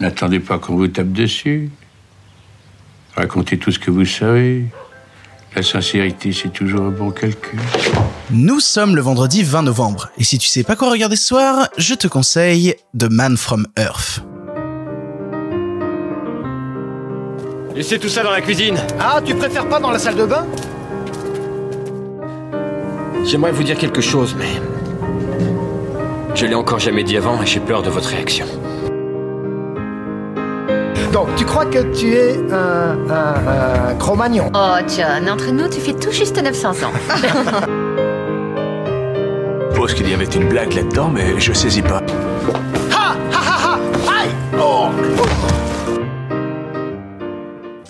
N'attendez pas qu'on vous tape dessus. Racontez tout ce que vous savez. La sincérité, c'est toujours un bon calcul. Nous sommes le vendredi 20 novembre, et si tu sais pas quoi regarder ce soir, je te conseille The Man from Earth. Laissez tout ça dans la cuisine. Ah, tu préfères pas dans la salle de bain? J'aimerais vous dire quelque chose, mais... Je l'ai encore jamais dit avant et j'ai peur de votre réaction. Donc, tu crois que tu es un, un, un Cro-Magnon? Oh, John, entre nous, tu fais tout juste 900 ans. Je pense qu'il y avait une blague là-dedans, mais je saisis pas.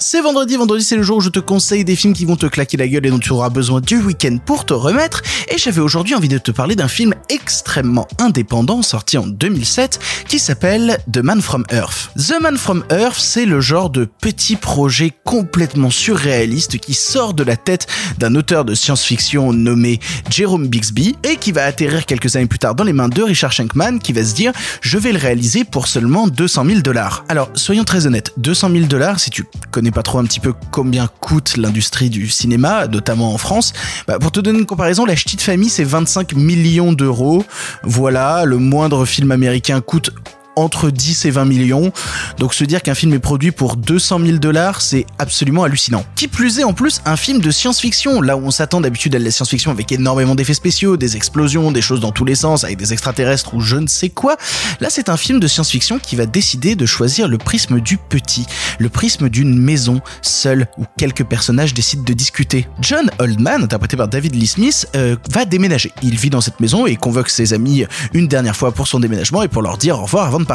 C'est vendredi, vendredi c'est le jour où je te conseille des films qui vont te claquer la gueule et dont tu auras besoin du week-end pour te remettre. Et j'avais aujourd'hui envie de te parler d'un film extrêmement indépendant sorti en 2007 qui s'appelle The Man from Earth. The Man from Earth, c'est le genre de petit projet complètement surréaliste qui sort de la tête d'un auteur de science-fiction nommé Jerome Bixby et qui va atterrir quelques années plus tard dans les mains de Richard Shankman qui va se dire je vais le réaliser pour seulement 200 000 dollars. Alors soyons très honnêtes, 200 000 dollars si tu connais trop un petit peu combien coûte l'industrie du cinéma, notamment en France, bah, pour te donner une comparaison, La Ch'tite Famille c'est 25 millions d'euros. Voilà, le moindre film américain coûte entre 10 et 20 millions. Donc se dire qu'un film est produit pour 200 000 dollars, c'est absolument hallucinant. Qui plus est en plus un film de science-fiction, là où on s'attend d'habitude à la science-fiction avec énormément d'effets spéciaux, des explosions, des choses dans tous les sens, avec des extraterrestres ou je ne sais quoi. Là c'est un film de science-fiction qui va décider de choisir le prisme du petit, le prisme d'une maison, seule, où quelques personnages décident de discuter. John Oldman, interprété par David Lee Smith, euh, va déménager. Il vit dans cette maison et convoque ses amis une dernière fois pour son déménagement et pour leur dire au revoir avant de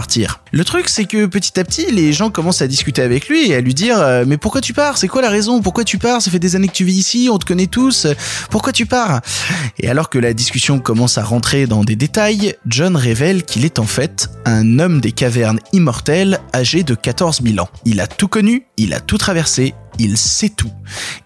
Le truc, c'est que petit à petit, les gens commencent à discuter avec lui et à lui dire euh, Mais pourquoi tu pars? C'est quoi la raison? Pourquoi tu pars? Ça fait des années que tu vis ici, on te connaît tous. Pourquoi tu pars? Et alors que la discussion commence à rentrer dans des détails, John révèle qu'il est en fait un homme des cavernes immortelles âgé de 14 000 ans. Il a tout connu, il a tout traversé, il sait tout.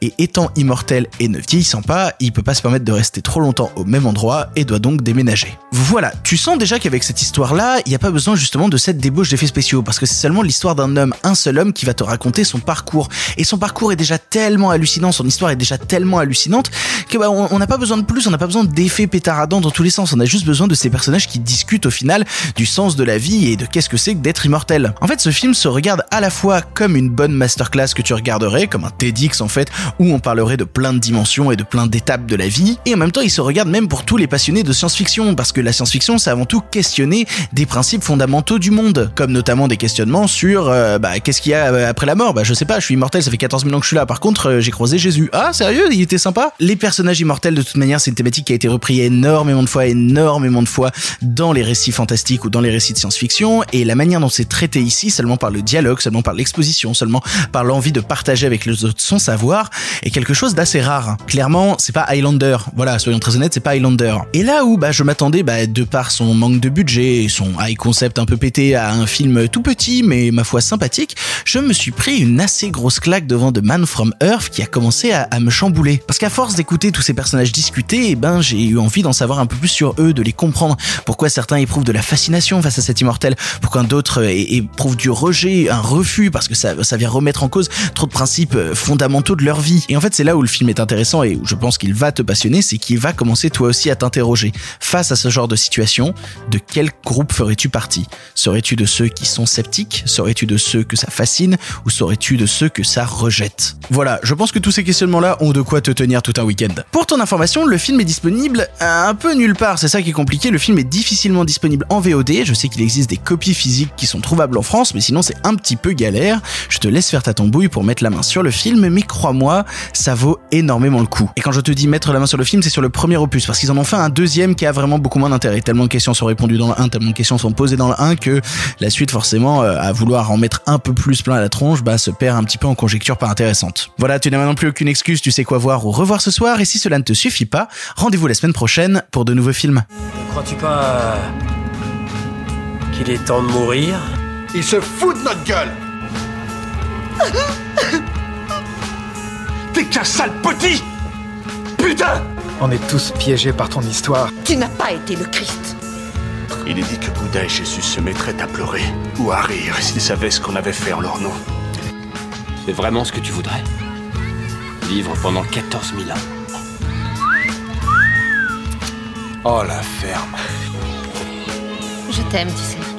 Et étant immortel et ne vieillissant pas, il peut pas se permettre de rester trop longtemps au même endroit et doit donc déménager. Voilà, tu sens déjà qu'avec cette histoire-là, il n'y a pas besoin justement de cette débauche d'effets spéciaux, parce que c'est seulement l'histoire d'un homme, un seul homme, qui va te raconter son parcours. Et son parcours est déjà tellement hallucinant, son histoire est déjà tellement hallucinante, que bah, on n'a pas besoin de plus, on n'a pas besoin d'effets pétaradants dans tous les sens, on a juste besoin de ces personnages qui discutent au final du sens de la vie et de qu'est-ce que c'est que d'être immortel. En fait, ce film se regarde à la fois comme une bonne masterclass que tu regarderais, comme un TEDx en fait, où on parlerait de plein de dimensions et de plein d'étapes de la vie, et en même temps il se regarde même pour tous les passionnés de science-fiction, parce que la science-fiction c'est avant tout questionner des principes fondamentaux du monde, comme notamment des questionnements sur euh, bah, qu'est-ce qu'il y a euh, après la mort, bah je sais pas, je suis immortel, ça fait 14 000 ans que je suis là, par contre euh, j'ai croisé Jésus, ah sérieux, il était sympa? Les personnages immortels de toute manière c'est une thématique qui a été reprise énormément de fois, énormément de fois dans les récits fantastiques ou dans les récits de science-fiction, et la manière dont c'est traité ici, seulement par le dialogue, seulement par l'exposition, seulement par l'envie de partager avec les autres son savoir, est quelque chose d'assez rare. Clairement, c'est pas Highlander. Voilà, soyons très honnêtes, c'est pas Highlander. Et là où bah, je m'attendais, bah, de par son manque de budget et son high concept un peu pété à un film tout petit mais ma foi sympathique, je me suis pris une assez grosse claque devant The Man from Earth qui a commencé à, me chambouler. Parce qu'à force d'écouter tous ces personnages discuter, eh ben j'ai eu envie d'en savoir un peu plus sur eux, de les comprendre. Pourquoi certains éprouvent de la fascination face à cet immortel, pourquoi d'autres éprouvent du rejet, un refus parce que ça, ça vient remettre en cause trop de principes euh, fondamentaux de leur vie. Et en fait, c'est là où le film est intéressant et où je pense qu'il va te passionner, c'est qu'il va commencer toi aussi à t'interroger. Face à ce genre de situation, de quel groupe ferais-tu partie? Serais-tu de ceux qui sont sceptiques? Serais-tu de ceux que ça fascine? Ou serais-tu de ceux que ça rejette? Voilà, je pense que tous ces questionnements-là ont de quoi te tenir tout un week-end. Pour ton information, le film est disponible un peu nulle part, c'est ça qui est compliqué, le film est difficilement disponible en VOD, je sais qu'il existe des copies physiques qui sont trouvables en France, mais sinon c'est un petit peu galère. Je te laisse faire ta tambouille pour mettre la main sur le film, mais crois-moi, ça vaut énormément le coup. Et quand je te dis mettre la main sur le film, c'est sur le premier opus, parce qu'ils en ont fait un deuxième qui a vraiment beaucoup moins d'intérêt. Tellement de questions sont répondues dans le 1, tellement de questions sont posées dans le 1 que la suite, forcément, euh, à vouloir en mettre un peu plus plein à la tronche, bah, se perd un petit peu en conjectures pas intéressantes. Voilà, tu n'as maintenant plus aucune excuse, tu sais quoi voir ou revoir ce soir, et si cela ne te suffit pas, rendez-vous la semaine prochaine pour de nouveaux films. Ne crois-tu pas qu'il est temps de mourir? Il se fout de notre gueule T'es qu'un sale petit Putain On est tous piégés par ton histoire. tu n'as pas été le Christ. Il est dit que Bouddha et Jésus se mettraient à pleurer ou à rire s'ils savaient ce qu'on avait fait en leur nom. C'est vraiment ce que tu voudrais? Vivre pendant 14 000 ans. Oh la ferme. Je t'aime, tu sais.